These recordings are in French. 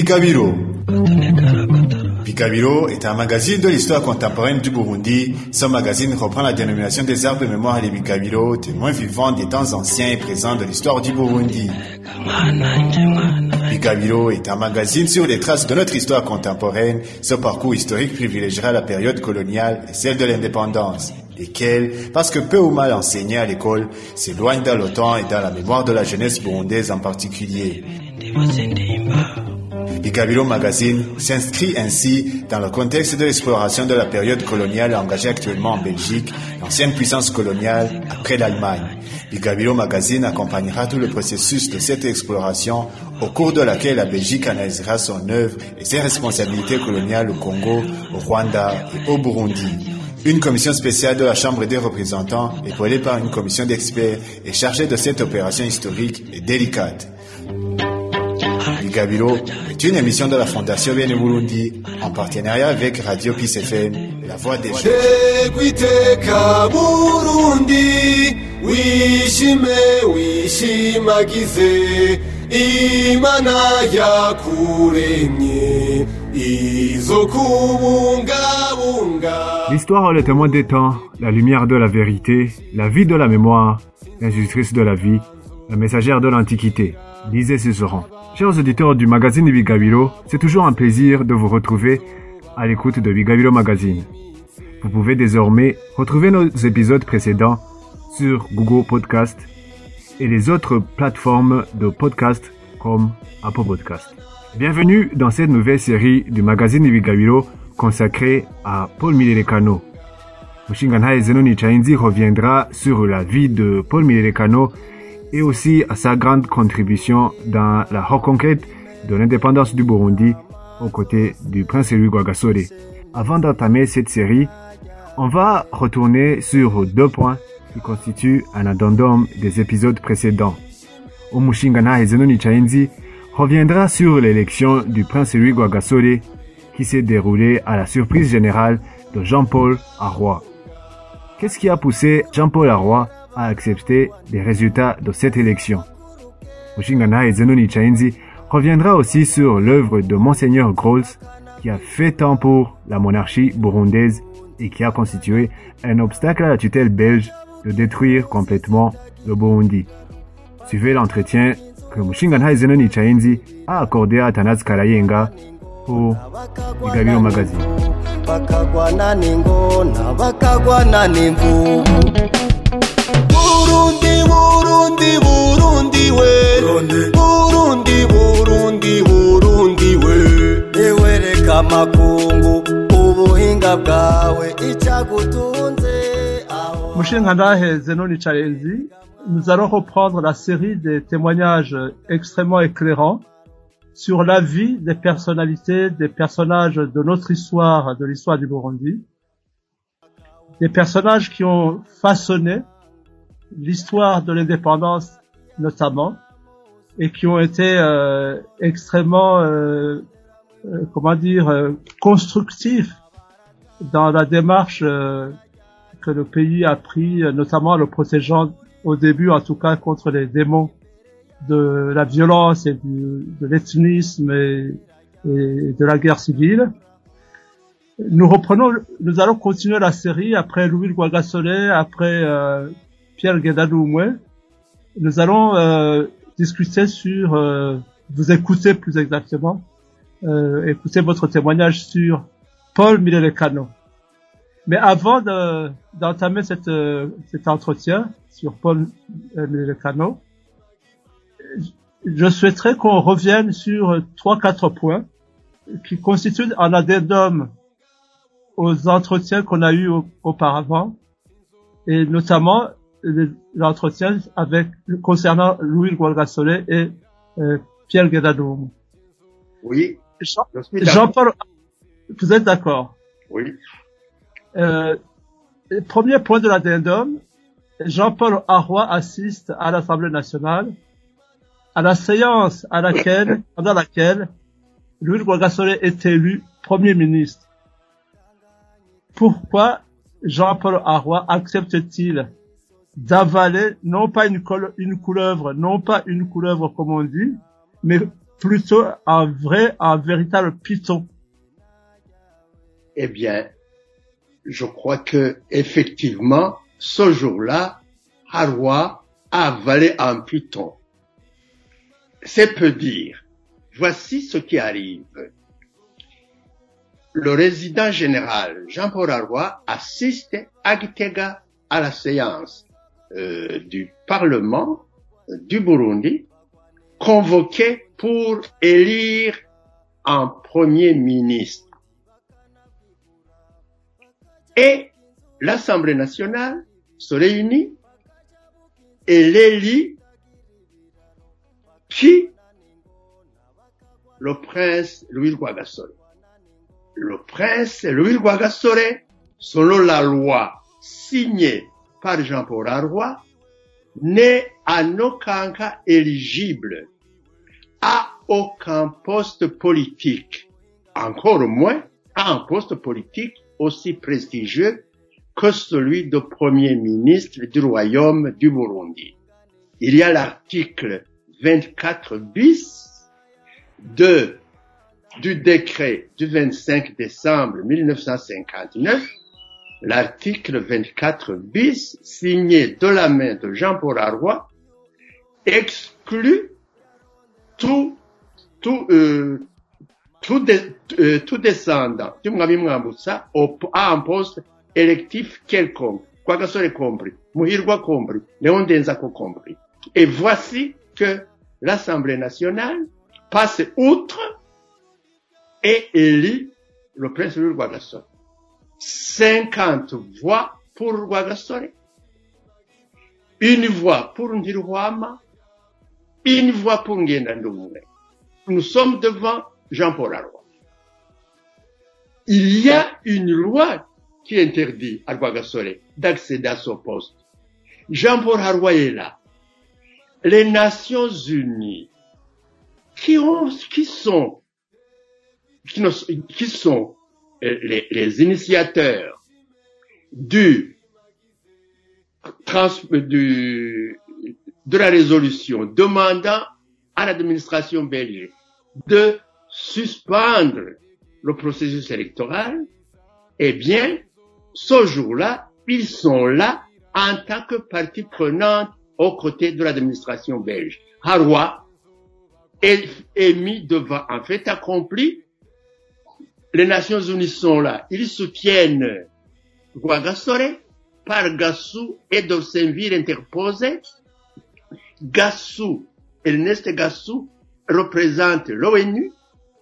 Bikabiro. Bikabiro est un magazine de l'histoire contemporaine du Burundi. Ce magazine reprend la dénomination des arbres de mémoire des Bikabiro, témoins vivants des temps anciens et présents de l'histoire du Burundi. Bikabiro est un magazine sur les traces de notre histoire contemporaine. Ce parcours historique privilégiera la période coloniale et celle de l'indépendance, lesquelles, parce que peu ou mal enseignées à l'école, s'éloignent dans le temps et dans la mémoire de la jeunesse burundaise en particulier. Bikabiro Magazine s'inscrit ainsi dans le contexte de l'exploration de la période coloniale engagée actuellement en Belgique, l'ancienne puissance coloniale après l'Allemagne. Bikabiro Magazine accompagnera tout le processus de cette exploration au cours de laquelle la Belgique analysera son œuvre et ses responsabilités coloniales au Congo, au Rwanda et au Burundi. Une commission spéciale de la Chambre des représentants, épaulée par une commission d'experts, est chargée de cette opération historique et délicate. Bigabiro est une émission de la Fondation Bene Burundi en partenariat avec Radio Peace FM, la voix des jeunes. imana yakuremye L'histoire est le témoin des temps, la lumière de la vérité, la vie de la mémoire, l'injustice de la vie, la messagère de l'Antiquité. Lisez Cicéron. Chers auditeurs du magazine Bigabilo, c'est toujours un plaisir de vous retrouver à l'écoute de Bigabilo Magazine. Vous pouvez désormais retrouver nos épisodes précédents sur Google Podcast et les autres plateformes de podcast comme Apple Podcast. Bienvenue dans cette nouvelle série du magazine Bigabilo consacrée à Paul Milerekano. Mushingantahe Zenoni Chainzi reviendra sur la vie de Paul Milerekano et aussi à sa grande contribution dans la reconquête de l'indépendance du Burundi aux côtés du prince Louis Guagasore. Avant d'entamer cette série, on va retourner sur deux points qui constituent un addendum des épisodes précédents. Omushingana Zenoni Chainzi reviendra sur l'élection du prince Louis Guagasore qui s'est déroulée à la surprise générale de Jean-Paul Arroy. Qu'est-ce qui a poussé Jean-Paul Arroy à accepter les résultats de cette élection. Mushingana Zenoni Chainzi reviendra aussi sur l'œuvre de Monseigneur Grols qui a fait tant pour la monarchie burundaise et qui a constitué un obstacle à la tutelle belge de détruire complètement le Burundi. Suivez l'entretien que Mushingana Zenoni Chainzi a accordé à Tanaz Karayenga pour Igabiro Magazine. Burundi burundi burundi we. Burundi. Burundi burundi we. Niwereka amakungu ubuhinga bwawe icyagutunze aho. Mushingandahe Zenoni Chalenzi, nous allons reprendre la série des témoignages extrêmement éclairants sur la vie des personnalités, des personnages de notre histoire, de l'histoire du Burundi. Des personnages qui ont façonné l'histoire de l'indépendance notamment et qui ont été euh, extrêmement, euh, euh, comment dire, euh, constructifs dans la démarche euh, que le pays a pris, euh, notamment en le protégeant au début, en tout cas, contre les démons de la violence et du, de l'ethnisme et, de la guerre civile. Nous reprenons, nous allons continuer la série après Louis Guagasole, après Pierre Guédaloumoué. Nous allons euh, discuter sur, euh, vous écouter plus exactement, euh, écouter votre témoignage sur Paul Milelecano. Mais avant de- d'entamer cette, euh, cet entretien sur Paul Milelecano, je souhaiterais qu'on revienne sur trois quatre points qui constituent un addendum aux entretiens qu'on a eus au- auparavant et notamment l'entretien avec concernant Louis Gualgasole et euh, Pierre Guédadoum. Oui, Jean-. Jean-Paul, vous êtes d'accord? Oui, euh, Premier point de l'addendum, Jean-Paul Arroy assiste à l'Assemblée nationale à la séance à laquelle, pendant laquelle Louis Guagasole est élu Premier ministre. Pourquoi Jean-Paul Arroy accepte-t-il d'avaler non pas une, couleuvre, non pas une couleuvre comme on dit, mais plutôt un vrai, un véritable python Eh bien, je crois que effectivement, ce jour-là, Harwa a avalé un python. C'est peu dire. Voici ce qui arrive. Le résident général Jean-Paul Harwa assiste à Gitega à la séance euh, du Parlement du Burundi convoqué pour élire un premier ministre. Et l'Assemblée nationale se réunit et l'élit qui? Le prince Louis Guagasore. Le prince Louis Guagasore, selon la loi signée par Jean-Paul Arroy, n'est en aucun cas éligible à aucun poste politique, encore moins à un poste politique aussi prestigieux que celui de Premier ministre du Royaume du Burundi. Il y a l'article 24 bis du décret du 25 décembre 1959, l'article 24 bis, signé de la main de Jean-Paul Arroy, exclut tout, tout, euh, tout, dé- euh, tout descendant Mwambutsa au- à un poste électif quelconque, Kwagasore compris, Muhirwa compris, Léon Denzako compris. Et voici que l'Assemblée nationale passe outre et élit le prince Rwagasore. 50 voix pour Rwagasore, une voix pour Ndiruhama, une voix pour Ngendandumwe. Nous sommes devant Jean-Paul Arroy. Il y a une loi qui interdit à Rwagasore d'accéder à ce poste. Jean-Paul Arroy est là. Les Nations Unies qui ont, qui sont, qui, sont les, les initiateurs du, de la résolution demandant à l'administration belge de suspendre le processus électoral, eh bien, ce jour-là, ils sont là en tant que partie prenante aux côtés de l'administration belge. Harwa est, est mis devant un fait accompli. Les Nations Unies sont là. Ils soutiennent Rwagasore par Gassou et Dovsenville interposés. Gassou, Ernest Gassou, représente l'ONU,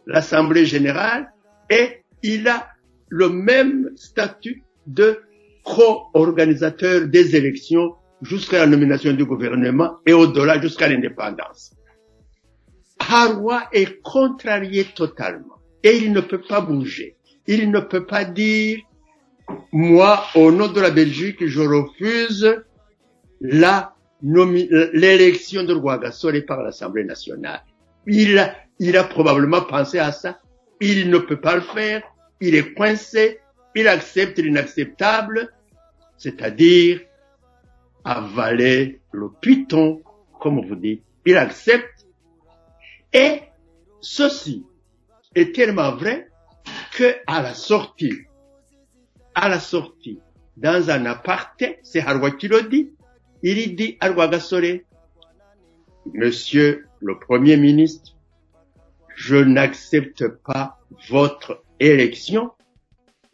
l'Assemblée générale, et il a le même statut de co-organisateur des élections jusqu'à la nomination du gouvernement et au-delà jusqu'à l'indépendance. Harwa est contrarié totalement et il ne peut pas bouger. Il ne peut pas dire, moi, au nom de la Belgique, je refuse la l'élection de Rwagasore par l'Assemblée nationale. Il a, il a probablement pensé à ça. Il ne peut pas le faire. Il est coincé. Il accepte l'inacceptable, c'est-à-dire avaler le python, comme vous dites. Il accepte. Et ceci est tellement vrai que à la sortie, à la sortie, dans un aparté, c'est Harwa qui le dit, il dit à Rwagasore, Monsieur le Premier ministre, je n'accepte pas votre élection,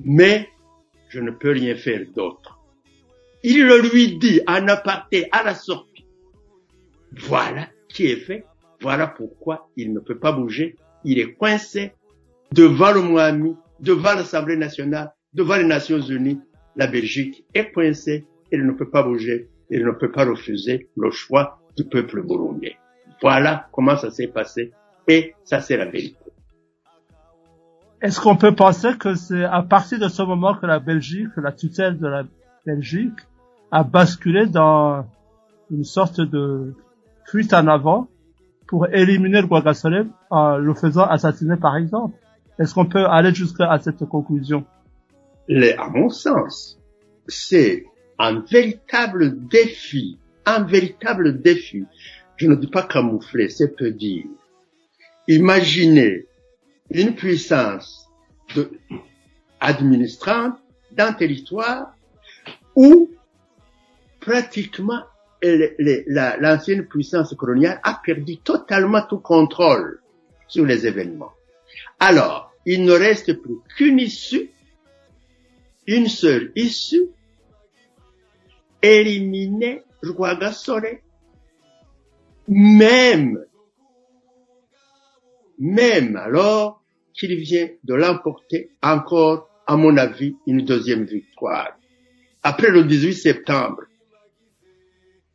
mais je ne peux rien faire d'autre. Il le lui dit en aparté à la sortie. Voilà qui est fait. Voilà pourquoi il ne peut pas bouger. Il est coincé devant le Moami, devant l'Assemblée nationale, devant les Nations unies. La Belgique est coincée. Elle ne peut pas bouger. Elle ne peut pas refuser le choix du peuple burundais. Voilà comment ça s'est passé. Et ça, c'est la vérité. Est-ce qu'on peut penser que c'est à partir de ce moment que la Belgique, la tutelle de la Belgique, a basculé dans une sorte de fuite en avant? Pour éliminer le Guagasole en le faisant assassiner par exemple Est-ce qu'on peut aller jusqu'à cette conclusion? À mon sens, c'est un véritable défi, un véritable défi. Je ne dis pas camoufler, c'est peu dire. imaginez une puissance administrante d'un territoire où pratiquement l'ancienne puissance coloniale a perdu totalement tout contrôle sur les événements. Alors, il ne reste plus qu'une issue, une seule issue, éliminer Rwagasore, même, même alors qu'il vient de l'emporter encore, à mon avis, une deuxième victoire. Après le 18 septembre,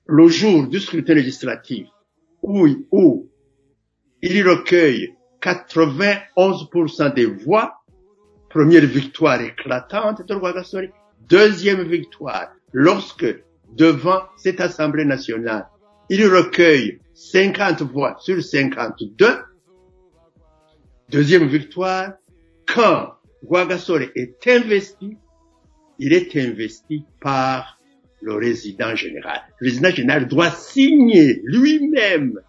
le jour du scrutin législatif, où, où il recueille 91% des voix, première victoire éclatante de Rwagasore, deuxième victoire, lorsque devant cette Assemblée nationale, il recueille 50 voix sur 52, deuxième victoire, quand Rwagasore est investi, il est investi par le résident général. Le résident général doit signer lui-même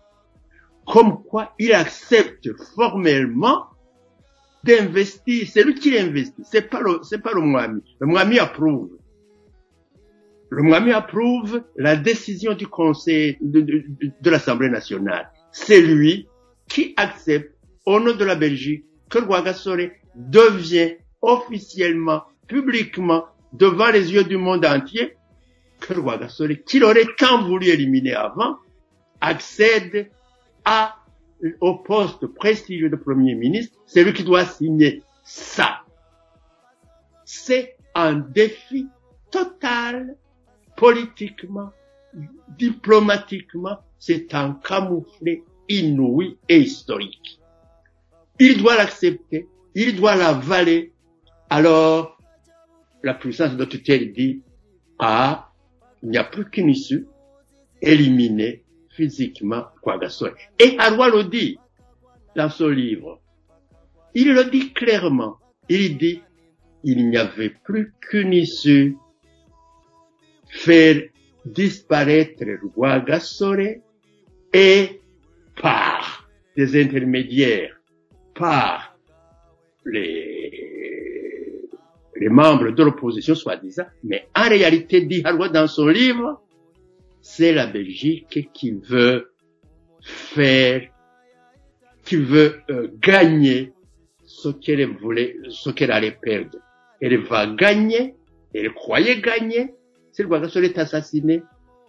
comme quoi il accepte formellement d'investir. C'est lui qui investit. C'est pas le, c'est pas le Moami. Le Moami approuve. Le Moami approuve la décision du Conseil de, l'Assemblée nationale. C'est lui qui accepte, au nom de la Belgique, que Rwagasore devient officiellement, publiquement, devant les yeux du monde entier, que Rwagasore, qu'il aurait tant voulu éliminer avant, accède à, au poste prestigieux de Premier ministre, c'est lui qui doit signer ça. C'est un défi total, politiquement, diplomatiquement, c'est un camouflet inouï et historique. Il doit l'accepter, il doit l'avaler, alors la puissance de tutelle dit, ah, il n'y a plus qu'une issue, éliminer physiquement Kwagasore. Et Arwa le dit dans son livre. Il le dit clairement. Il dit, il n'y avait plus qu'une issue, faire disparaître Rwagasore et par des intermédiaires, par les, les membres de l'opposition soi-disant, mais en réalité, dit Harwa dans son livre, c'est la Belgique qui veut faire, qui veut euh, gagner ce qu'elle voulait, ce qu'elle allait perdre. Elle va gagner, elle croyait gagner. Si le Rwagasore est assassiné,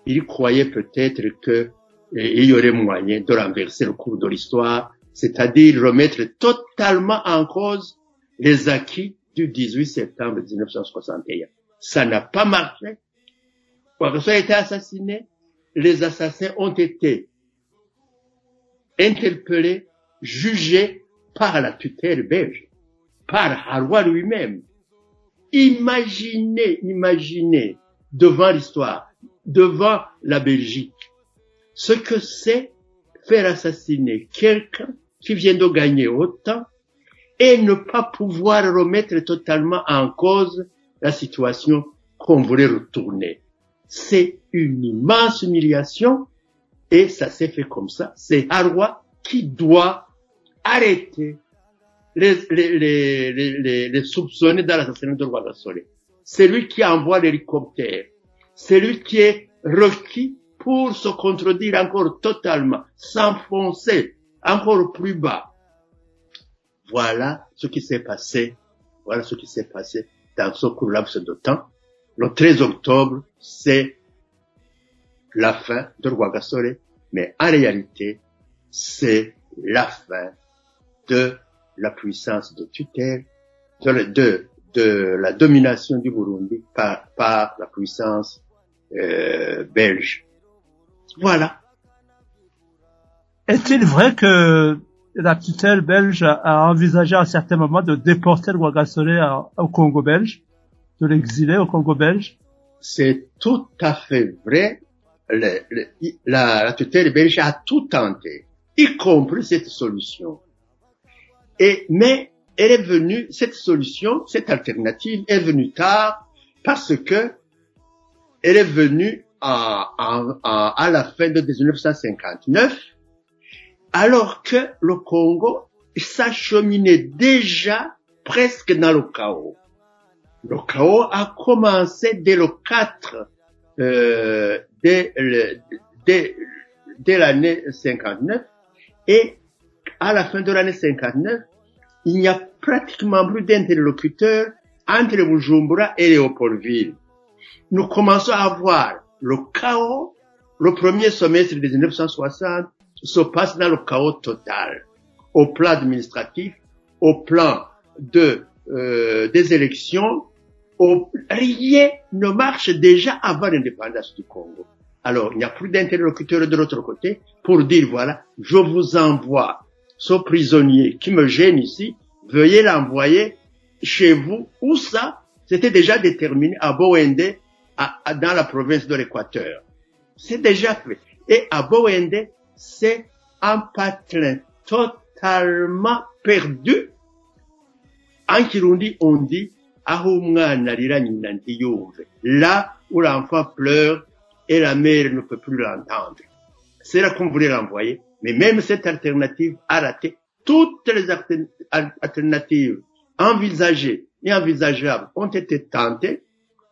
il croyait peut-être que euh, il y aurait moyen de renverser le cours de l'histoire, c'est-à-dire remettre totalement en cause les acquis du 18 septembre 1961. Ça n'a pas marché. Rwagasore a été assassiné, les assassins ont été interpellés, jugés par la tutelle belge, par Harwa lui-même. Imaginez, imaginez devant l'histoire, devant la Belgique, ce que c'est faire assassiner quelqu'un qui vient de gagner autant et ne pas pouvoir remettre totalement en cause la situation qu'on voulait retourner. C'est une immense humiliation et ça s'est fait comme ça. C'est Harwa qui doit arrêter les, les, les, les, soupçonnés dans l'assassinat de Rwagasore. C'est lui qui envoie l'hélicoptère. C'est lui qui est requis pour se contredire encore totalement, s'enfoncer encore plus bas. Voilà ce qui s'est passé. Voilà ce qui s'est passé dans ce court laps de temps. Le 13 octobre, c'est la fin de Rwagasore, mais en réalité, c'est la fin de la puissance de tutelle, de, la- domination du Burundi par, par la puissance euh, belge. Voilà. Est-il vrai que la tutelle belge a- envisagé à un certain moment de déporter le au Congo belge, de l'exiler au Congo belge C'est tout à fait vrai. La, tutelle belge a tout tenté, y compris cette solution. Mais elle est venue, cette solution, cette alternative est venue tard parce que elle est venue à la fin de 1959 alors que le Congo s'acheminait déjà presque dans le chaos. Le chaos a commencé dès le 4, euh, dès, le- dès, dès l'année 59 et à la fin de l'année 59, il n'y a pratiquement plus d'interlocuteurs entre Bujumbura et Léopoldville. Nous commençons à voir le chaos. Le premier semestre de 1960 se passe dans le chaos total, au plan administratif, au plan de, euh, des élections. au- rien ne marche déjà avant l'indépendance du Congo. Alors, il n'y a plus d'interlocuteurs de l'autre côté pour dire, voilà, je vous envoie ce prisonnier qui me gêne ici, veuillez l'envoyer chez vous. Où ça? C'était déjà déterminé à Bowende, à- à- dans la province de l'Équateur. C'est déjà fait. Et à Bowende, c'est un patelin totalement perdu. En Kirundi, on dit. Là où l'enfant pleure et la mère ne peut plus l'entendre. C'est là qu'on voulait l'envoyer. Mais même cette alternative a raté. Toutes les alter- al- alternatives envisagées et envisageables ont été tentées,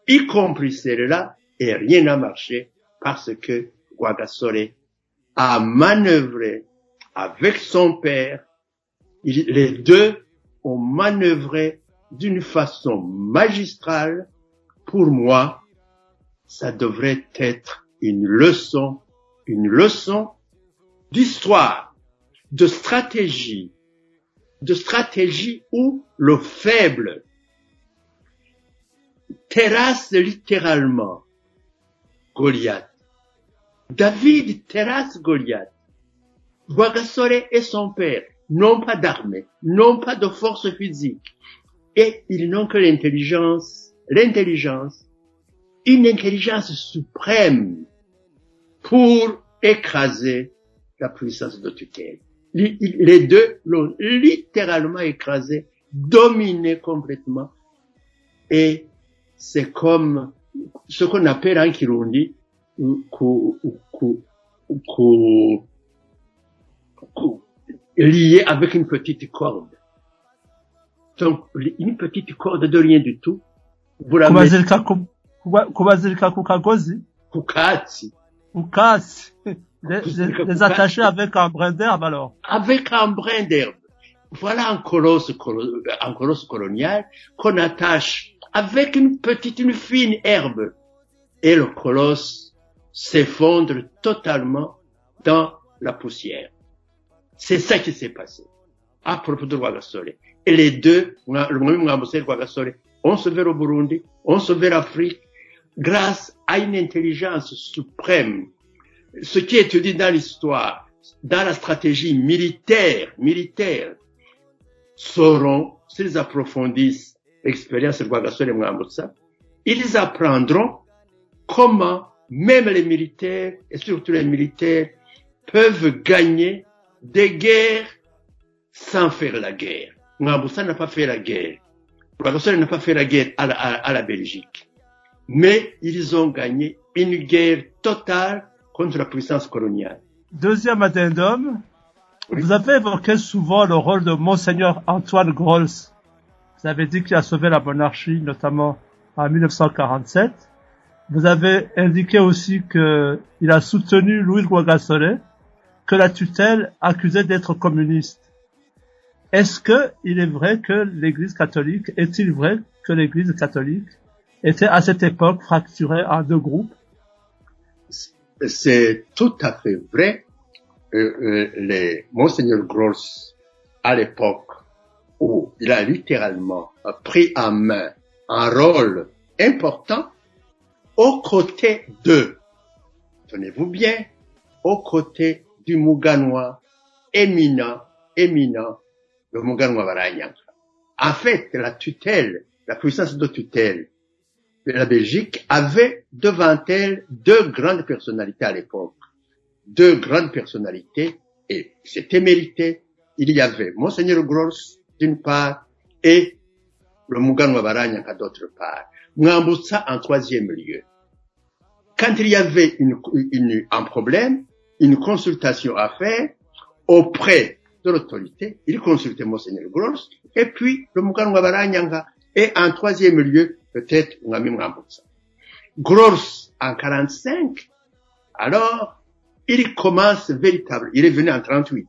y compris celle-là, et rien n'a marché parce que Guagasore a manœuvré avec son père. Les deux ont manœuvré d'une façon magistrale. Pour moi, ça devrait être une leçon, une leçon d'histoire, de stratégie, de stratégie où le faible terrasse littéralement Goliath. David terrasse Goliath. Rwagasore et son père n'ont pas d'armée, n'ont pas de force physique, et ils n'ont que l'intelligence, l'intelligence, une intelligence suprême pour écraser la puissance de tutelle. Les deux l'ont littéralement écrasé, dominé complètement, et c'est comme ce qu'on appelle en Kirundi, ku, ku, ku, ku- lié avec une petite corde. Donc, une petite corde de rien du tout, vous la mettez kubazirika ku kagozi ku katsi, ku kasi les, les- attacher avec un brin d'herbe alors avec un brin d'herbe. Voilà un colosse, colo- un colosse colonial qu'on attache avec une petite, une fine herbe. Et le colosse s'effondre totalement dans la poussière. C'est ça qui s'est passé. À propos de Rwagasore. Et les deux, le et Rwagasore, ont sauvé le Burundi, ont sauvé l'Afrique grâce à une intelligence suprême. Ce qui est étudié dans l'histoire, dans la stratégie militaire, militaire, sauront, s'ils approfondissent l'expérience de Rwagasore et Mwambutsa, ils apprendront comment même les militaires, et surtout les militaires, peuvent gagner des guerres sans faire la guerre. Mwambutsa n'a pas fait la guerre. Rwagasore n'a pas fait la guerre à la, à- à la Belgique. Mais ils ont gagné une guerre totale contre la puissance coloniale. deuxième addendum Oui. vous avez évoqué souvent le rôle de monseigneur Antoine Grols vous avez dit qu'il a sauvé la monarchie notamment en 1947 vous avez indiqué aussi que il a soutenu Louis Rwagasore que la tutelle accusait d'être communiste est-ce que il est vrai que l'Église catholique, est-il vrai que l'Église catholique était à cette époque fracturée en deux groupes? C'est tout à fait vrai. Euh, les Monseigneur Gross, à l'époque où il a littéralement pris en main un rôle important aux côtés de, tenez-vous bien, aux côtés du Muganwa éminent, éminent, le Muganwa Baranyanka. En fait, la tutelle, la puissance de tutelle de la Belgique avait devant elle deux grandes personnalités à l'époque. Deux grandes personnalités, et c'était mérité. Il y avait Monseigneur Gross d'une part et le Muganwa Baranyaka d'autre part. Mwambutsa en troisième lieu. Quand il y avait une, une- un problème, une consultation à faire, auprès de l'autorité, il consultait Monseigneur Gross, et puis le Muganwa Baranyanga, et en troisième lieu, peut-être Mwami Mwambutsa. Gross, en 45, alors, il commence véritable, il est venu en 38.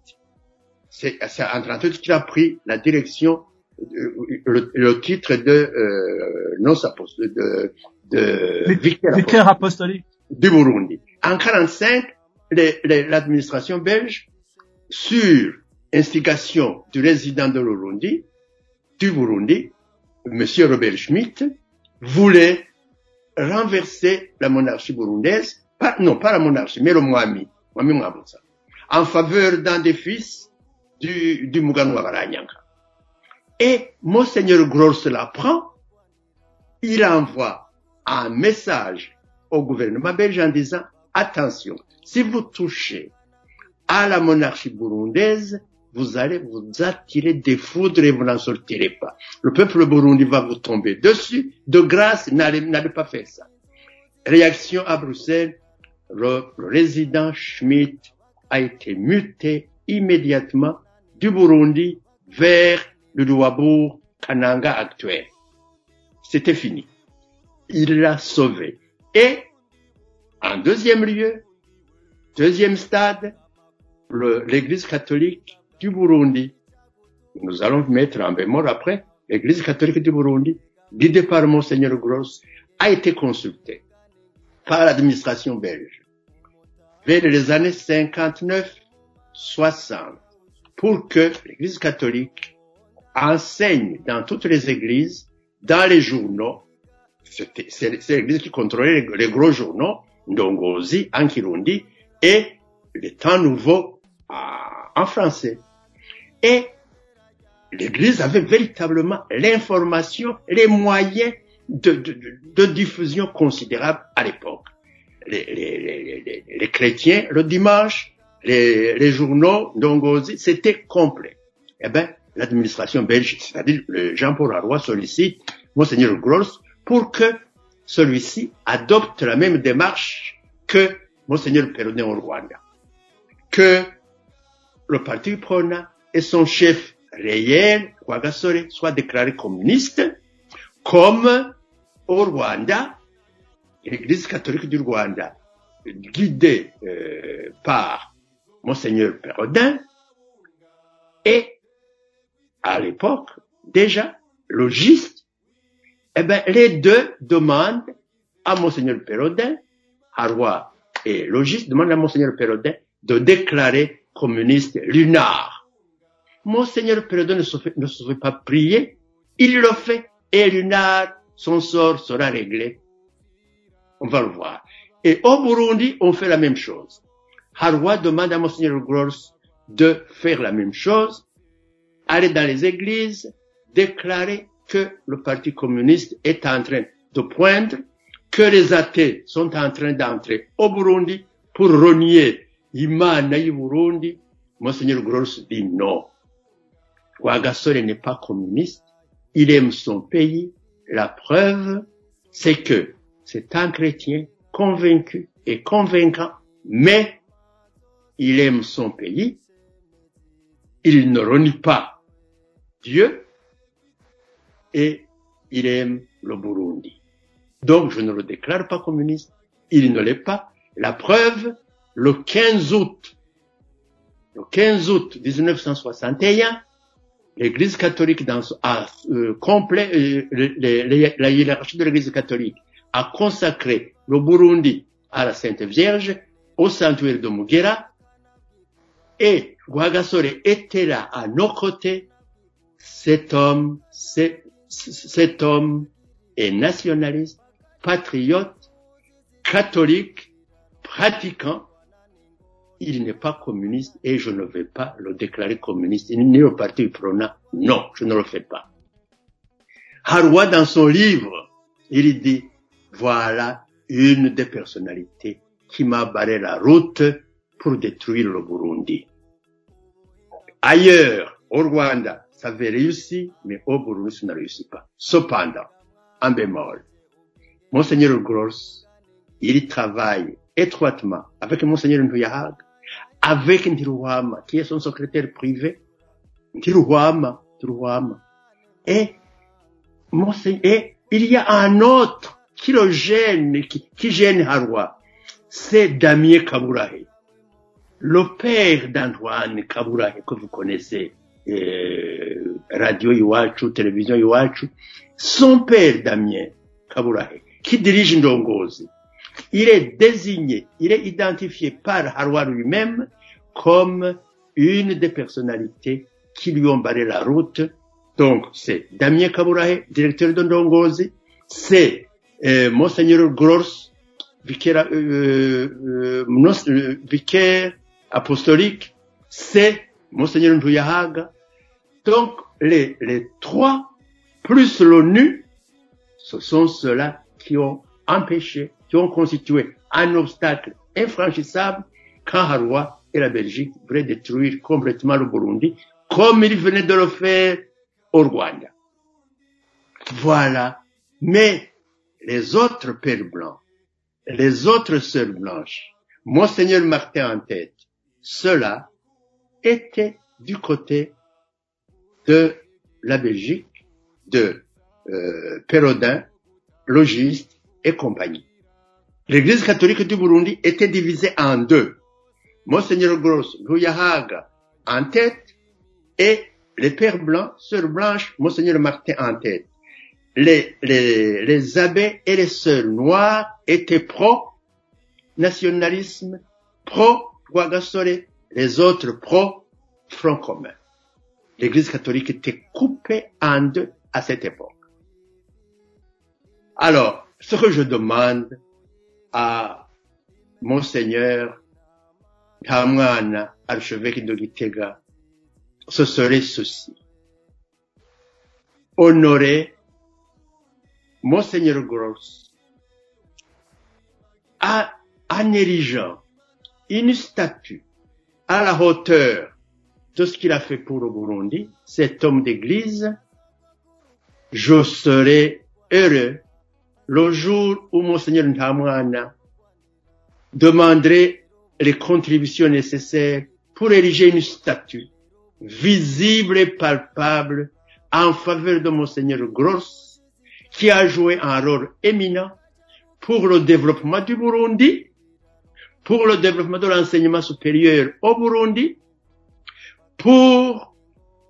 C'est en 38 qu'il a pris la direction, le, le titre de, euh, non, de, de, Vic- vicaire Vicaire apostolique. du Burundi. En 45, les- les- l'administration belge, sur instigation du résident de Burundi, du Burundi, Monsieur Robert Schmitt, voulait renverser la monarchie burundaise, pas, non, pas la monarchie, mais le Mwami Mwambutsa, en faveur d'un des fils du, du Muganwa Baranyanga. Et Monseigneur Gross l'apprend, il envoie un message au gouvernement belge en disant attention, si vous touchez à la monarchie burundaise, vous allez vous attirer des foudres et vous n'en sortirez pas. Le peuple burundi va vous tomber dessus. De grâce, n'allez pas faire ça. Réaction à Bruxelles, le, le résident Schmidt a été muté immédiatement du Burundi vers le Douabourg Kananga actuel. C'était fini. Il l'a sauvé. Et, en deuxième lieu, deuxième stade, l'église catholique du Burundi. Nous allons mettre en bémol après, l'église catholique du Burundi, guidée par Monseigneur Gross, a été consultée par l'administration belge vers les années 59-60 pour que l'église catholique enseigne dans toutes les églises, dans les journaux, c'est l'église qui contrôlait les, les gros journaux, Ndongozi, en Kirundi, et les temps nouveaux à- en français. Et l'église avait véritablement l'information, les moyens de, de- de- diffusion considérables à l'époque. Les, les- les- chrétiens, le dimanche, les, les journaux, Ndongozi, c'était complet. Eh ben, l'administration belge, c'est-à-dire Jean-Paul Arroy sollicite Monseigneur Gross pour que celui-ci adopte la même démarche que Monseigneur Perronet au Rwanda. Que le parti Prona et son chef réel, Rwagasore, soient déclarés communistes, comme au Rwanda, l'Église catholique du Rwanda, guidée euh, par Monseigneur Perrodin, et à l'époque, déjà, logiste, eh ben, les deux demandent à Monseigneur Perrodin, Harois et logiste, demandent à Monseigneur Perrodin de déclarer communiste Lunard. Monseigneur Perrodin ne se fait, ne se fait pas prier, il le fait, et Lunard, son sort sera réglé. On va le voir. Et au Burundi, on fait la même chose. Haroua demande à Monseigneur Gross de faire la même chose, aller dans les églises, déclarer que le Parti communiste est en train de poindre, que les athées sont en train d'entrer au Burundi pour renier Imana Burundi. Monseigneur Gross dit non. Rwagasore n'est pas communiste, il aime son pays. La preuve, c'est que c'est un chrétien convaincu et convaincant, mais il aime son pays, il ne renie pas Dieu et il aime le Burundi. Donc je ne le déclare pas communiste, il ne l'est pas. La preuve, le 15 août, le 15 août 1961, l'Église catholique dans, a euh, complet, euh, la hiérarchie de l'Église catholique a consacré le Burundi à la Sainte Vierge au sanctuaire de Mugera et Rwagasore était là à nos côtés. Cet homme, c'est- cet homme est nationaliste, patriote, catholique, pratiquant. Il n'est pas communiste et je ne vais pas le déclarer communiste, ni le parti Prona. Non, je ne le fais pas. Haroua, dans son livre, il dit, voilà une des personnalités qui m'a barré la route pour détruire le Burundi. Ailleurs, au Rwanda, ça avait réussi, mais ça ne réussit pas. Cependant, en bémol, Monseigneur Gross, il travaille étroitement avec Monseigneur Ntuyahag avec Ntiruhama, qui est son secrétaire privé. Ntiruhama, Ntiruhama. Et, Monseigneur, et il y a un autre qui le gêne, qui, qui gêne Harwa. C'est Damien Kaburahe. Le père d'Antoine Kaburahe, que vous connaissez, euh, Radio Iwachu, Télévision Iwachu, son père Damien Kaburahe, qui dirige Ndongozi, il est désigné, il est identifié par Harwa lui-même comme une des personnalités qui lui ont barré la route. Donc, c'est Damien Kaburahe, directeur de Ndongozi, c'est euh, Monseigneur Gross, vicaire, euh, euh, nos- euh, vicaire apostolique, c'est Monseigneur Nduyahaga. Donc, les, trois, plus l'ONU, ce sont ceux-là qui ont empêché, qui ont constitué un obstacle infranchissable quand Harwa et la Belgique voulaient détruire complètement le Burundi, comme ils venaient de le faire au Rwanda. Voilà. Mais les autres pères blancs, les autres sœurs blanches, Monseigneur Martin en tête, ceux-là étaient du côté de la Belgique, de euh, Pérodin, Logiste et compagnie. L'église catholique du Burundi était divisée en deux. Monseigneur Gross, Ruyahaga en tête et les pères blancs, sœurs blanches, Monseigneur Martin en tête. Les, les, les abbés et les sœurs noires étaient pro-nationalisme, pro-Rwagasore, les autres pro-Front. L'église catholique était coupée en deux à cette époque. Alors, ce que je demande à Monseigneur Tamwana, archevêque de Gitega, ce serait ceci. Honorer Monseigneur Gross a- en érigeant une statue à la hauteur de ce qu'il a fait pour le Burundi, cet homme d'église, je serai heureux le jour où Monseigneur Ntamwana demanderait les contributions nécessaires pour ériger une statue visible et palpable en faveur de Monseigneur Gross, qui a joué un rôle éminent pour le développement du Burundi, pour le développement de l'enseignement supérieur au Burundi, pour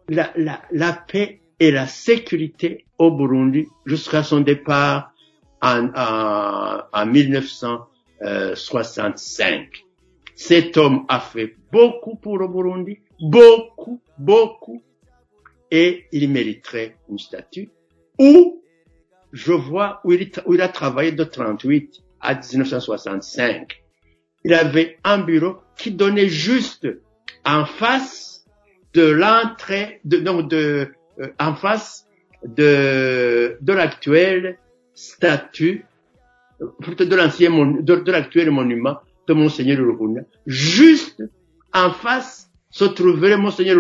la, la, la paix et la sécurité au Burundi jusqu'à son départ en, en, en 1965. Cet homme a fait beaucoup pour le Burundi, beaucoup, beaucoup, et il mériterait une statue. Ou je vois il, où il a travaillé de 38 à 1965. Il avait un bureau qui donnait juste en face de l'entrée, de, de, euh, en face de, de euh, plutôt de l'ancien, de, de l'actuel monument de Monseigneur Ruhuna. Juste en face se trouverait Monseigneur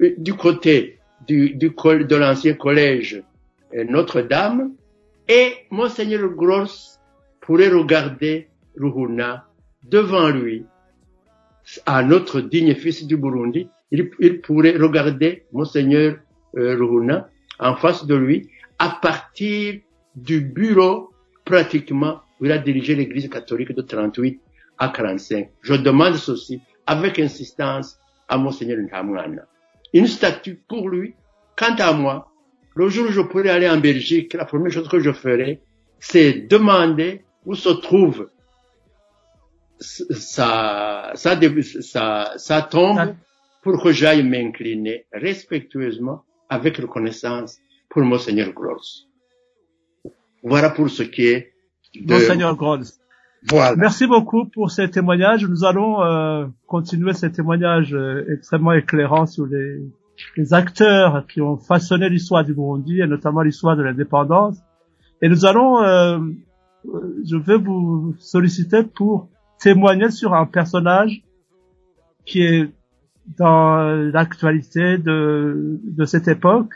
euh, du côté du, du de l'ancien collège euh, Notre-Dame et Monseigneur Gross pourrait regarder Ruhuna devant lui un autre digne fils du Burundi, il, il pourrait regarder Monseigneur euh, en face de lui à partir du bureau pratiquement où il a dirigé l'église catholique de 38 à 45. Je demande ceci avec insistance à Monseigneur Ntamwana. Une statue pour lui. Quant à moi, le jour où je pourrai aller en Belgique, la première chose que je ferai, c'est demander où se trouve sa, sa, sa, sa tombe pour que j'aille m'incliner respectueusement avec reconnaissance pour Monseigneur Gross. Voilà pour ce qui est de... Monseigneur Gross. Voilà. Merci beaucoup pour ces témoignages. Nous allons euh, continuer ces témoignages euh, extrêmement éclairants sur les, les acteurs qui ont façonné l'histoire du Burundi et notamment l'histoire de l'indépendance. Et nous allons, euh, euh, je vais vous solliciter pour témoigner sur un personnage qui est dans l'actualité de, de cette époque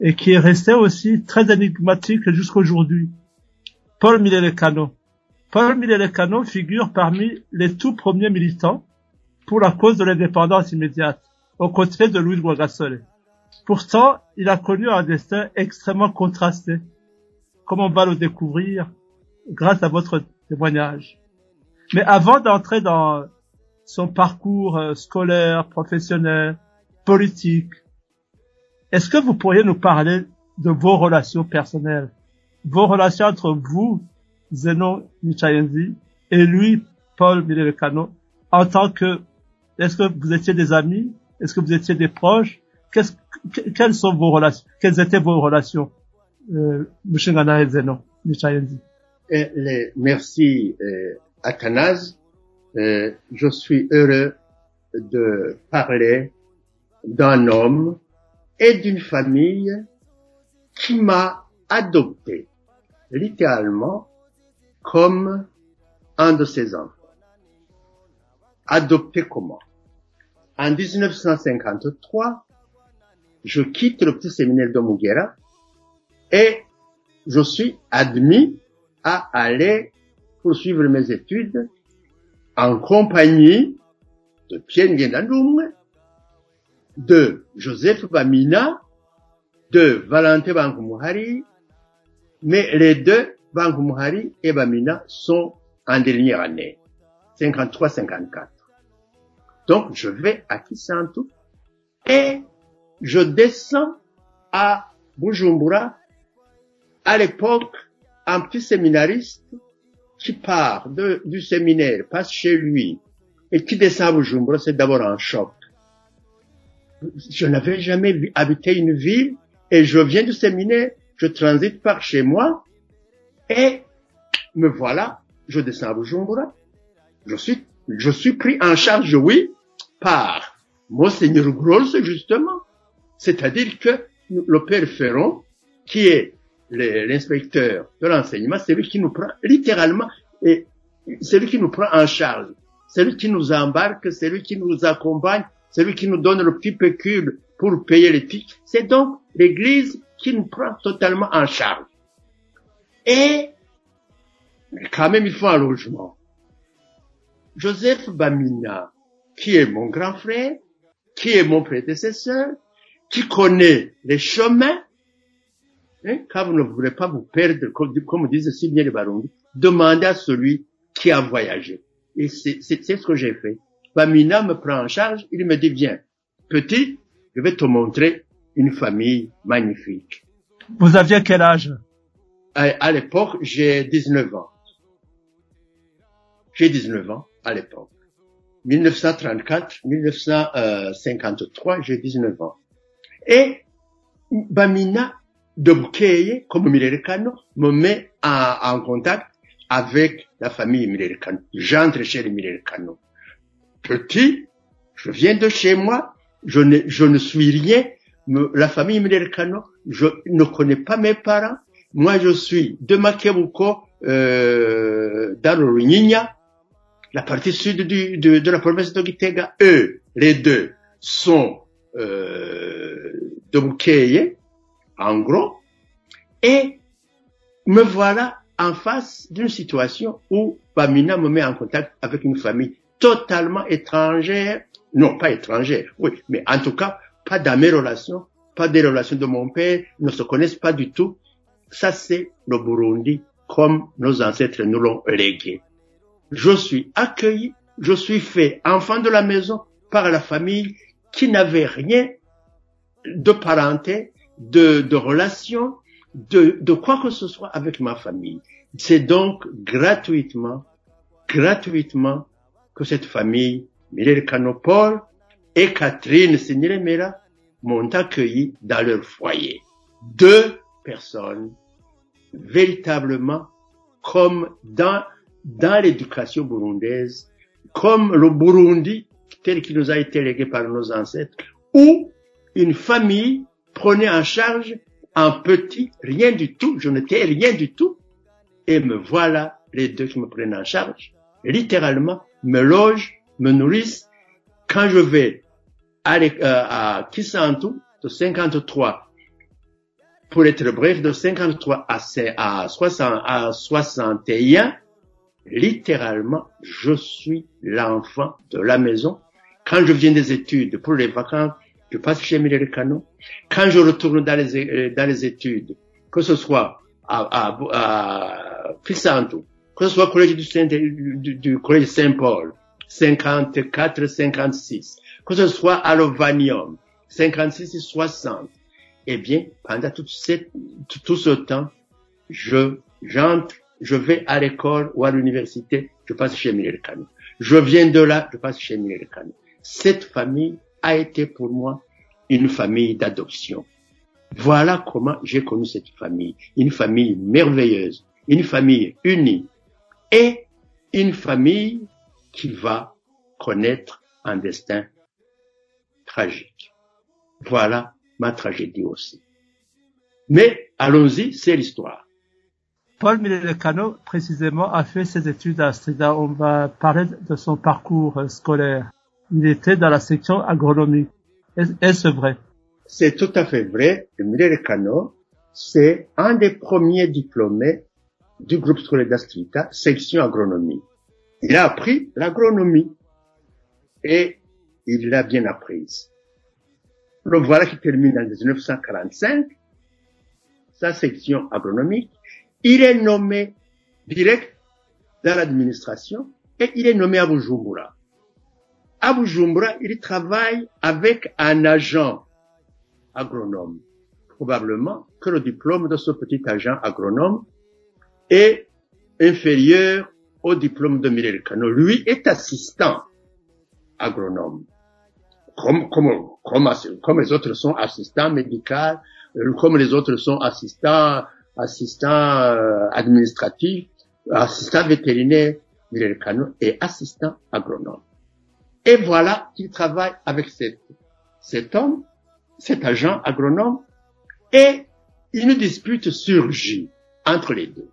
et qui est resté aussi très énigmatique jusqu'aujourd'hui. Paul Millet-Lecano. Paul Millet-Lecano figure parmi les tout premiers militants pour la cause de l'indépendance immédiate, aux côtés de Louis Rwagasore. Pourtant, il a connu un destin extrêmement contrasté, comme on va le découvrir grâce à votre témoignage. Mais avant d'entrer dans son parcours euh, scolaire, professionnel, politique, est-ce que vous pourriez nous parler de vos relations personnelles, vos relations entre vous, Zenon Michayenzi, et lui, Paul Milelecano, en tant que, est-ce que vous étiez des amis, est-ce que vous étiez des proches, que- quelles sont vos relations, quelles étaient vos relations, euh, Mushingana et Zenon Michayenzi? Les- merci euh. Euh, je suis heureux de parler d'un homme et d'une famille qui m'a adopté littéralement comme un de ses enfants. Adopté comment? En 1953, je quitte le petit séminaire de Mugera et je suis admis à aller poursuivre mes études en compagnie de Pierre Ngendandumwe, de Joseph Bamina, de Valentin Bankumuhari, mais les deux, Bankumuhari et Bamina, sont en dernière année, 53-54. Donc, je vais à Kisantu et je descends à Bujumbura à l'époque, un petit séminariste qui part de- du séminaire, passe chez lui, et qui descend à Bujumbura, c'est d'abord un choc. Je n'avais jamais habité une ville, et je viens du séminaire, je transite par chez moi, et me voilà, je descends à Bujumbura. Je suis, je suis pris en charge, oui, par Monseigneur Gross, justement. C'est-à-dire que le père Ferron, qui est l'inspecteur de l'enseignement, c'est lui qui nous prend littéralement, et c'est lui qui nous prend en charge. C'est lui qui nous embarque, c'est lui qui nous accompagne, c'est lui qui nous donne le petit pécule pour payer les titres. C'est donc l'église qui nous prend totalement en charge. Et, quand même, il faut un logement. Joseph Bamina, qui est mon grand frère, qui est mon prédécesseur, qui connaît les chemins, hein, quand vous ne voulez pas vous perdre, comme, comme disent si bien les Barongi, demandez à celui qui a voyagé. Et c'est ce que j'ai fait. Bamina me prend en charge, il me dit, viens, petit, je vais te montrer une famille magnifique. Vous aviez quel âge? À, à l'époque, j'ai 19 ans. J'ai 19 ans à l'époque. 1934, 1953, j'ai 19 ans. Et Bamina de Bukeye, comme Mirerekano, me met en, contact avec la famille Mirerekano. J'entre chez les. Petit, je viens de chez moi, je ne, je ne suis rien. La famille Mirerekano, je ne connais pas mes parents. Moi, je suis de Makebuko, euh, dans le la partie sud de la province de Gitega. Eux, les deux, sont euh, de Bukeye, en gros, et me voilà en face d'une situation où Bamina me met en contact avec une famille totalement étrangère, non pas étrangère, oui, mais en tout cas, pas dans mes relations, pas des relations de mon père, ne se connaissent pas du tout. Ça, c'est le Burundi comme nos ancêtres nous l'ont légué. Je suis accueilli, je suis fait enfant de la maison par la famille qui n'avait rien de parenté, de, de de, de quoi que ce soit avec ma famille. C'est donc gratuitement, gratuitement que cette famille, Mireille Canopole et Catherine Siniremera, m'ont accueilli dans leur foyer. Deux personnes véritablement comme dans, dans l'éducation burundaise, comme le Burundi tel qu'il nous a été légué par nos ancêtres, où une famille prenait en charge un petit, rien du tout, je n'étais rien du tout, et me voilà les deux qui me prennent en charge, littéralement, me logent, me nourrissent. Quand je vais à, euh, à Kisantu, de 53, pour être bref, de 53 à, à, 60, à 61, littéralement, je suis l'enfant de la maison. Quand je viens des études pour les vacances, je passe chez Mireille. Quand je retourne dans les, é- euh, dans les études, que ce soit à, à, que ce soit au collège du, Saint, collège Saint-Paul, 54, 56, que ce soit à l'Ovanium, 56 et 60, eh bien, pendant tout, ce temps, je, j'entre, je vais à l'école ou à l'université, je passe chez Mireille. Je viens de là, je passe chez Mireille. Cette famille a été pour moi une famille d'adoption. Voilà comment j'ai connu cette famille. Une famille merveilleuse, une famille unie et une famille qui va connaître un destin tragique. Voilà ma tragédie aussi. Mais allons-y, c'est l'histoire. Paul Milecano, précisément, a fait ses études à Strida. On va parler de son parcours scolaire. Il était dans la section agronomie. Est- Est-ce vrai? C'est tout à fait vrai. Emile Cano, c'est un des premiers diplômés du groupe scolaire d'Astrita, section agronomie. Il a appris l'agronomie et il l'a bien apprise. Le voilà qui termine en 1945 sa section agronomique. Il est nommé direct dans l'administration et il est nommé à Bujumbura. À Bujumbura, il travaille avec un agent agronome. Probablement que le diplôme de ce petit agent agronome est inférieur au diplôme de Mireille Cano. Lui est assistant agronome. Comme, comme, comme, les autres sont assistants médicaux, euh, comme les autres sont assistants, assistants euh, administratifs, assistants vétérinaires, Mireille Cano est assistant agronome. Et voilà qu'il travaille avec cet, homme cet agent agronome et une dispute surgit entre les deux.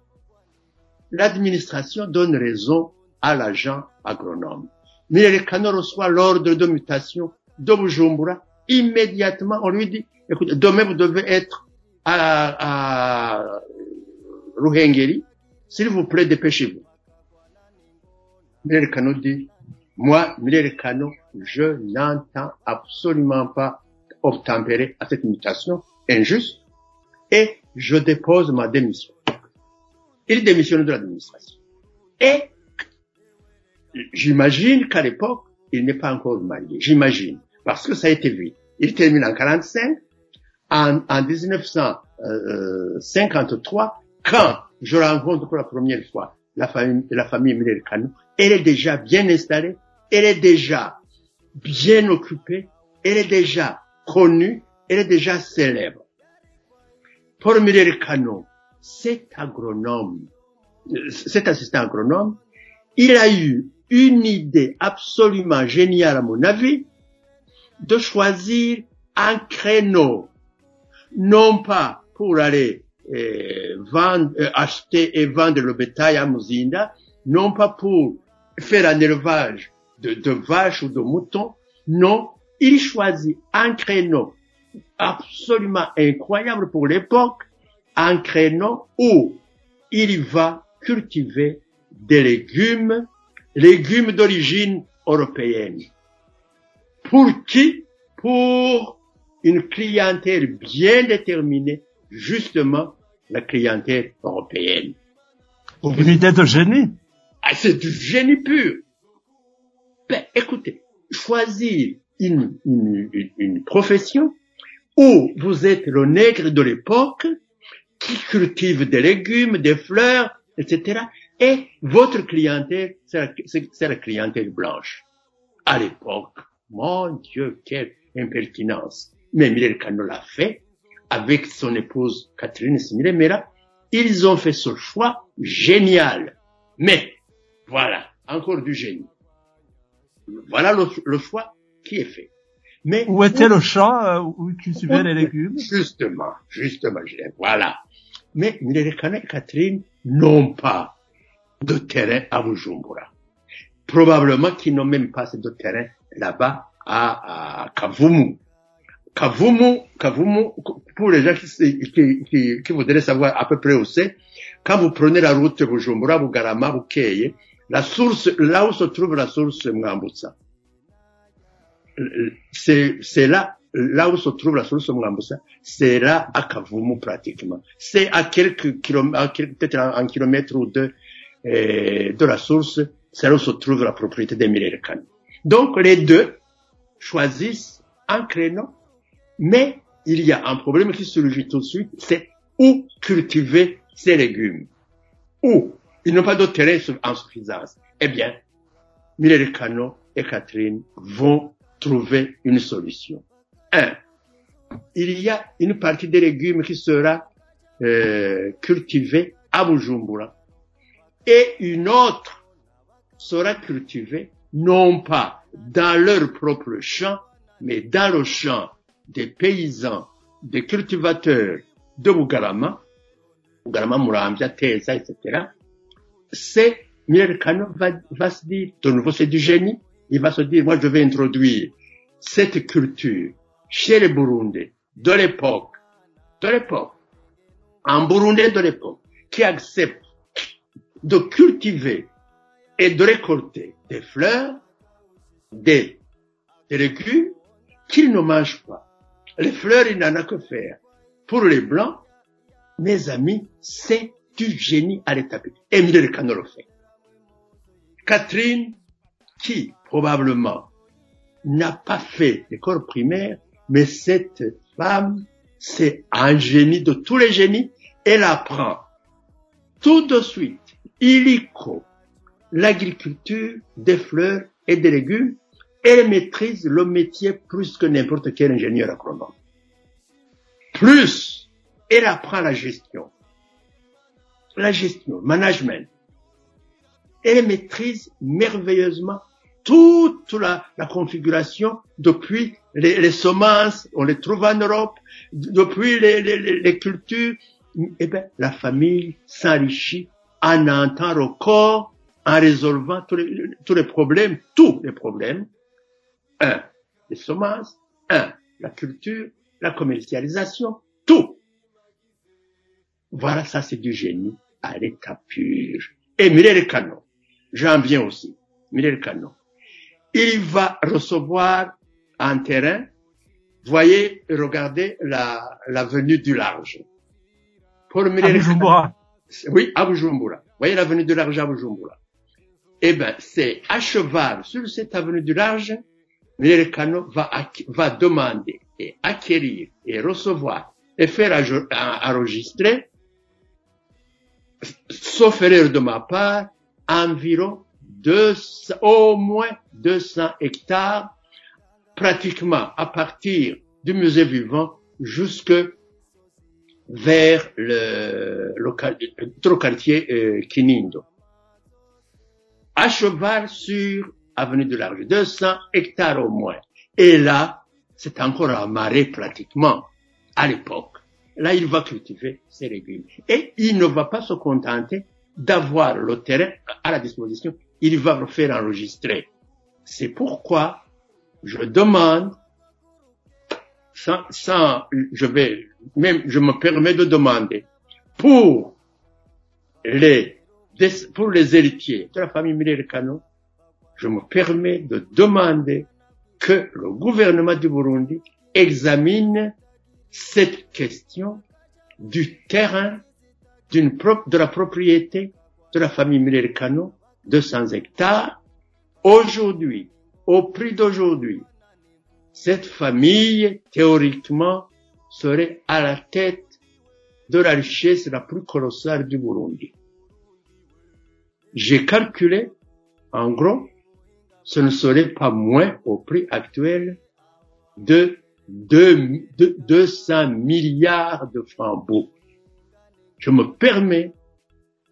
L'administration donne raison à l'agent agronome. Cano reçoit l'ordre de mutation de Bujumbura. Immédiatement, on lui dit, écoutez, demain vous devez être à, à Ruhengeri. S'il vous plaît, dépêchez-vous. Mireille Cano dit, moi, Mireille Cano, je n'entends absolument pas obtempérer à cette mutation injuste et je dépose ma démission. Il démissionne de l'administration. Et j'imagine qu'à l'époque, il n'est pas encore marié. J'imagine. Parce que ça a été vite. Il termine en 45. En, en 1953, quand je rencontre pour la première fois la famille, la famille Miller Kano, elle est déjà bien installée, elle est déjà bien occupée, elle est déjà connue, elle est déjà célèbre. Pour Miller Kano, cet agronome, cet assistant agronome, il a eu une idée absolument géniale à mon avis, de choisir un créneau, non pas pour aller euh, vendre, euh, acheter et vendre le bétail à Muzinda, non pas pour faire un élevage de, vaches ou de moutons, non, il choisit un créneau absolument incroyable pour l'époque, un créneau où il va cultiver des légumes, légumes d'origine européenne. Pour qui? Pour une clientèle bien déterminée, justement la clientèle européenne. Une idée de génie. Ah, c'est du génie pur. Ben, écoutez, choisir une, une, une, profession où vous êtes le nègre de l'époque qui cultive des légumes, des fleurs, etc. Et votre clientèle, c'est la, la clientèle blanche. À l'époque, mon Dieu, quelle impertinence. Mais Mireille Cano l'a fait avec son épouse Catherine Similemera. Ils ont fait ce choix génial. Mais, voilà, encore du génie. Voilà le, le choix qui est fait. Mais Où était le champ euh, où cultivait les légumes? Justement, justement, voilà. Mais Mireille et Catherine n'ont pas de terrain à Bujumbura. Probablement qu'ils n'ont même pas de terrain là-bas à, à Kavumu. Kavumu, Kavumu, pour les gens qui, qui, qui, qui voudraient savoir à peu près où c'est, quand vous prenez la route Bujumbura, Bugarama, Bukeye, la source, là où se trouve la source Mwambutsa. c'est là là où se trouve la source Mwambusa, c'est là à Kavumu pratiquement. C'est à quelques kilomètres, peut-être un, kilomètre ou deux euh, de la source, c'est là où se trouve la propriété des Kano. Donc les deux choisissent un créneau, mais il y a un problème qui surgit tout de suite, c'est où cultiver ces légumes. Où ils n'ont pas de terrain en suffisance. Eh bien, Kano et Catherine vont trouver une solution. Un, il y a une partie des légumes qui sera euh, cultivée à Bujumbura et une autre sera cultivée non pas dans leur propre champ, mais dans le champ des paysans, des cultivateurs de Bugarama, Bugarama, Murambia, Teza, etc. C'est Miller va, va se dire, de nouveau c'est du génie, il va se dire, moi je vais introduire cette culture chez les Burundais de l'époque, de l'époque, un Burundais de l'époque, qui accepte de cultiver et de récolter des fleurs, des, des légumes qu'il ne mange pas. Les fleurs, il n'en a que faire. Pour les blancs, mes amis, c'est du génie à Cano le. Catherine, qui probablement n'a pas fait l'école primaire, mais cette femme, c'est un génie de tous les génies. Elle apprend tout de suite, illico, l'agriculture des fleurs et des légumes. Elle maîtrise le métier plus que n'importe quel ingénieur agronome. Plus, elle apprend la gestion. La gestion, management. Elle maîtrise merveilleusement toute la, configuration depuis les, les, semences, on les trouve en Europe, depuis les cultures. Eh bien, la famille s'enrichit en un temps record en résolvant tous les, tous les problèmes, tous les problèmes. Un, les semences. Un, la culture, la commercialisation, tout. Voilà, ça c'est du génie à l'état pur. Et Mireille Canon, j'en viens aussi. Mireille Canon il va recevoir un terrain. Voyez, regardez la, l'avenue du large. Pour à Oui, à Bujumbura. Voyez l'avenue du large à Bujumbura. Eh ben, c'est à cheval sur cette avenue du large, Cano va, va demander et acquérir et recevoir et faire enregistrer, sauf erreur de ma part, environ au moins 200 hectares, pratiquement à partir du musée vivant jusque vers le, le, quartier euh. À cheval sur avenue de l'Arge, 200 hectares au moins. Et là, c'est encore marais pratiquement à l'époque. Là, il va cultiver ses légumes. Et il ne va pas se contenter d'avoir le terrain à la disposition il va le faire enregistrer. C'est pourquoi je demande, sans, sans, je vais, même, je me permets de demander, pour les, pour les héritiers de la famille Miller Cano, je me permets de demander que le gouvernement du Burundi examine cette question du terrain, d'une de la propriété de la famille Miller Cano 200 hectares. Aujourd'hui, au prix d'aujourd'hui, cette famille, théoriquement, serait à la tête de la richesse la plus colossale du Burundi. J'ai calculé, en gros, ce ne serait pas moins au prix actuel de, de, de 200 milliards de francs beaux. Je me permets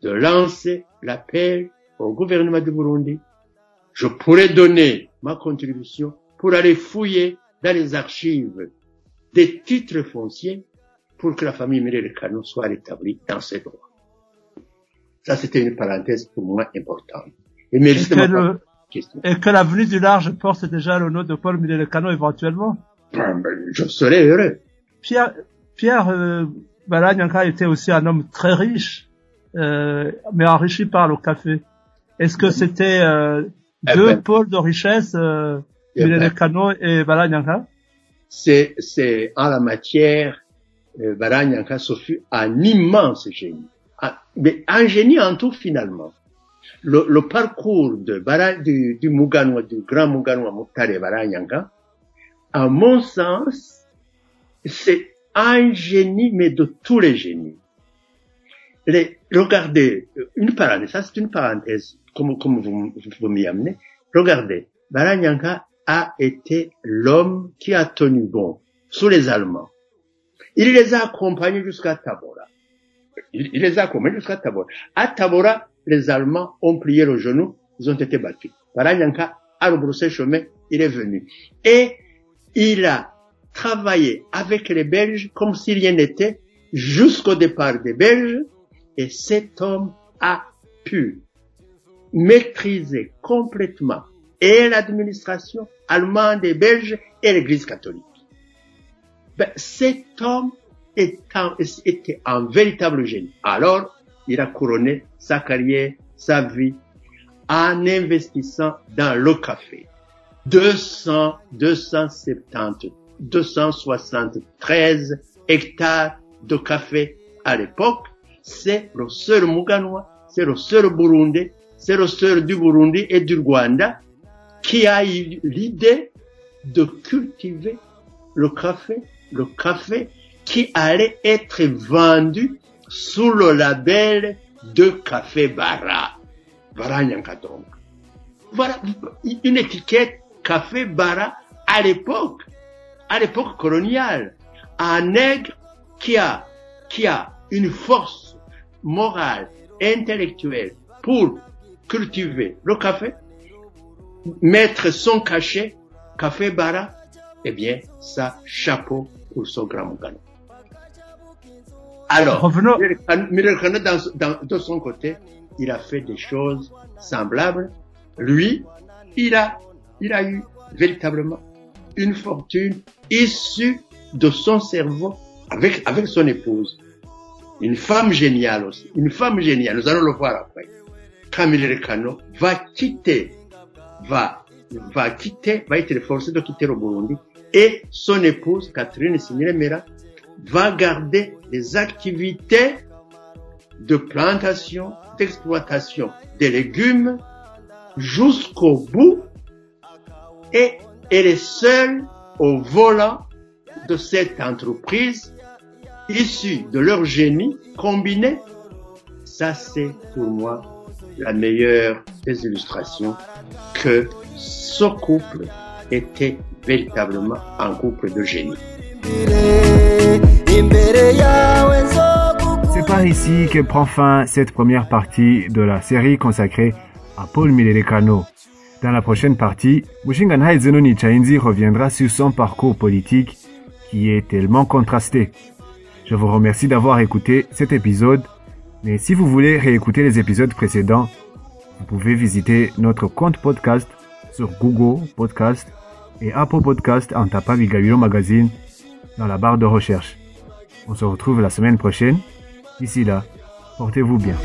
de lancer l'appel au gouvernement du Burundi, je pourrais donner ma contribution pour aller fouiller dans les archives des titres fonciers pour que la famille Mireille Cano soit rétablie dans ses droits. Ça, c'était une parenthèse pour moi importante. Et, que, le, et que l'avenue du large porte déjà le nom de Paul Mireille Cano éventuellement? Ben, je serais heureux. Pierre, Pierre euh, était aussi un homme très riche, euh, mais enrichi par le café. Est-ce que c'était euh, eh deux ben. pôles de richesse euh, Eh ben, et Balanyanka c'est, c'est en la matière, euh, Baranyanka ce fut un immense génie. Un- mais un génie en tout finalement. Le, le parcours de Bara, du, du Muganwa, du grand Muganwa Muktare Baranyanka, à mon sens, c'est un génie, mais de tous les génies. Les, regardez, une parenthèse, ça c'est une parenthèse, comme, comme vous, vous m'y amenez. Regardez, Baranyanka a été l'homme qui a tenu bon sous les Allemands. Il les a accompagnés jusqu'à Tabora. Il, les a accompagnés jusqu'à Tabora. À Tabora, les Allemands ont plié le genou, ils ont été battus. Baranyanka a rebroussé chemin, il est venu. Et il a travaillé avec les Belges comme s'il rien n'était jusqu'au départ des Belges et cet homme a pu maîtriser complètement et l'administration allemande et belge et l'église catholique. Ben, cet homme était un véritable génie. Alors, il a couronné sa carrière, sa vie, en investissant dans le café. 200, 270, 273 hectares de café à l'époque. C'est le seul Muganois, c'est le seul Burundais, c'est le seul du Burundi et du Rwanda qui a eu l'idée de cultiver le café, le café qui allait être vendu sous le label de Café Bara. Bara Nyanka donc. Voilà une étiquette Café Bara à l'époque, à l'époque coloniale. Un nègre qui a, qui a une force morale, intellectuelle pour cultiver le café, mettre son cachet, café bara, eh bien, ça, chapeau pour son grand Mugano. Alors, Revenons- dans, dans- de son côté, il a fait des choses semblables. Lui, il a, il a eu véritablement une fortune issue de son cerveau avec, avec son épouse. Une femme géniale aussi. Une femme géniale. Nous allons le voir après. Camille Kano va quitter, va, va quitter, va être forcé de quitter le Burundi et son épouse, Catherine Siniremera, va garder les activités de plantation, d'exploitation des légumes jusqu'au bout et elle est seule au volant de cette entreprise issue de leur génie combiné. Ça, c'est pour moi la meilleure des illustrations que ce couple était véritablement un couple de génie. C'est par ici que prend fin cette première partie de la série consacrée à Paul Milerekano. Dans la prochaine partie, Mushinganhai Zenoni Chainzi reviendra sur son parcours politique qui est tellement contrasté. Je vous remercie d'avoir écouté cet épisode, mais si vous voulez réécouter les épisodes précédents, vous pouvez visiter notre compte podcast sur Google Podcast et Apple Podcast en tapant Vigabilo Magazine dans la barre de recherche. On se retrouve la semaine prochaine. D'ici là, portez-vous bien.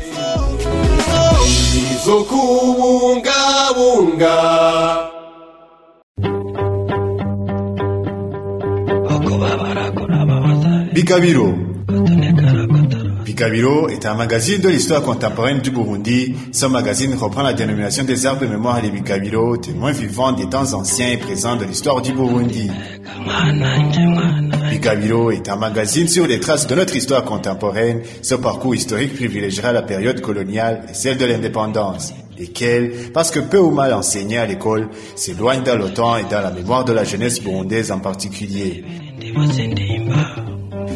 Bikabiro. Bikabiro est un magazine de l'histoire contemporaine du Burundi. Ce magazine reprend la dénomination des arbres de mémoire des Bikabiro, témoins vivants des temps anciens et présents de l'histoire du Burundi. Bikabiro est un magazine sur les traces de notre histoire contemporaine. Ce parcours historique privilégiera la période coloniale et celle de l'indépendance, lesquelles, parce que peu ou mal enseignées à l'école, s'éloignent dans le temps et dans la mémoire de la jeunesse burundaise en particulier.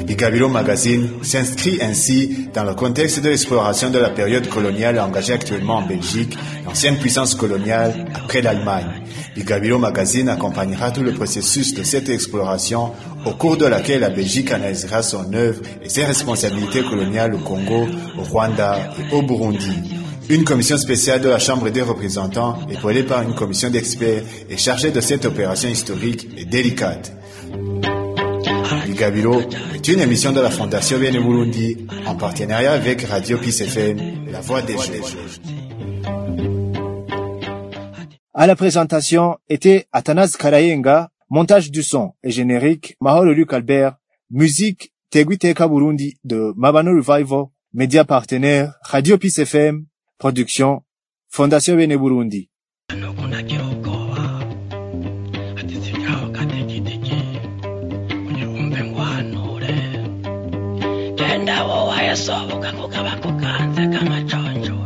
Bikabiro Magazine s'inscrit ainsi dans le contexte de l'exploration de la période coloniale engagée actuellement en Belgique, l'ancienne puissance coloniale après l'Allemagne. Bikabiro Magazine accompagnera tout le processus de cette exploration au cours de laquelle la Belgique analysera son œuvre et ses responsabilités coloniales au Congo, au Rwanda et au Burundi. Une commission spéciale de la Chambre des représentants, épaulée par une commission d'experts, est chargée de cette opération historique et délicate. Bigabiro est une émission de la Fondation Bene Burundi en partenariat avec Radio Peace FM, la voix des jeunes. À la présentation était Athanas Karayenga, montage du son et générique Maholo Luc Albert, musique Teguiteka Burundi de Mabano Revival, média partenaire Radio Peace FM, production Fondation Bene Burundi. ndawo wayasohoka kuko aba akukanze k'amaconjo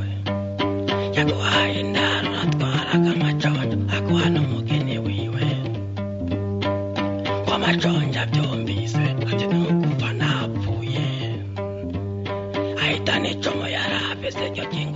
yaguhaye indaro uratwara k'amaconjo akuha n'umugeni wiwe. W'amaconjo abyumvise ati nukumva napfuye ahita n'icumu yari afise ryo kinga